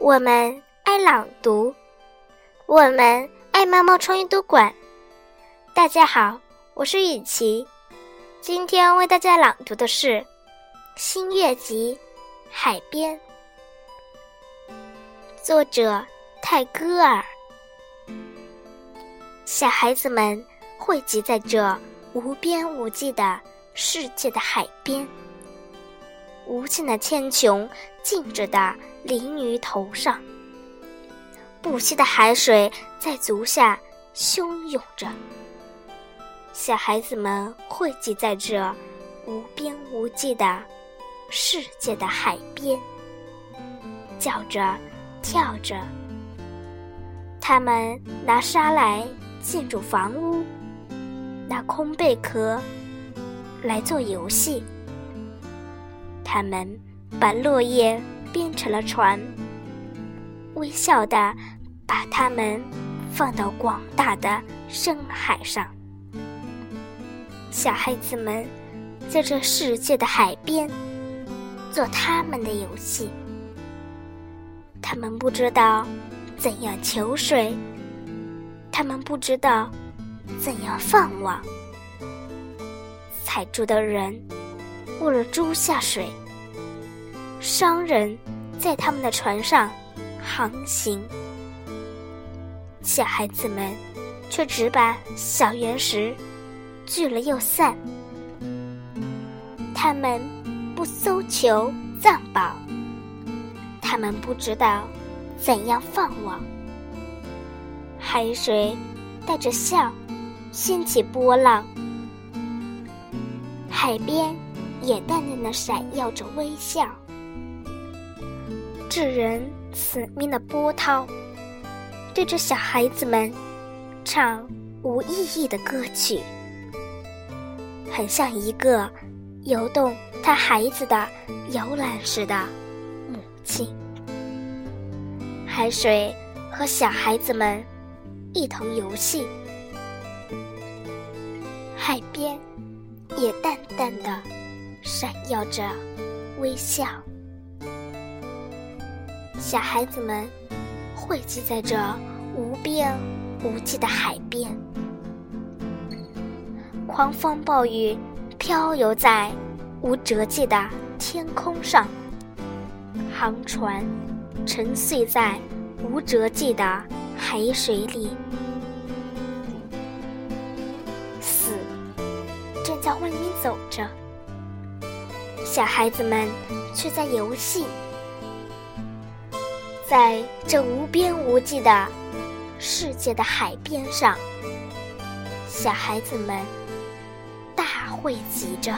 我们爱朗读，我们爱猫猫创意读馆。大家好，我是雨琪，今天为大家朗读的是《新月集·海边》，作者泰戈尔。小孩子们汇集在这无边无际的世界的海边。无尽的天穹静止的凌于头上，不息的海水在足下汹涌着。小孩子们汇集在这无边无际的世界的海边，叫着，跳着。他们拿沙来建筑房屋，拿空贝壳来做游戏。他们把落叶编成了船，微笑的把它们放到广大的深海上。小孩子们在这世界的海边做他们的游戏。他们不知道怎样求水，他们不知道怎样放网。踩住的人。为了猪下水，商人在他们的船上航行，小孩子们却只把小圆石聚了又散。他们不搜求藏宝，他们不知道怎样放网。海水带着笑掀起波浪，海边。也淡淡的闪耀着微笑，致人死命的波涛，对着小孩子们唱无意义的歌曲，很像一个游动他孩子的摇篮似的母亲。海水和小孩子们一同游戏，海边也淡淡的。闪耀着微笑，小孩子们汇集在这无边无际的海边，狂风暴雨飘游在无辙迹的天空上，航船沉睡在无辙迹的海水里，死正在外面走着。小孩子们却在游戏，在这无边无际的世界的海边上，小孩子们大汇集着。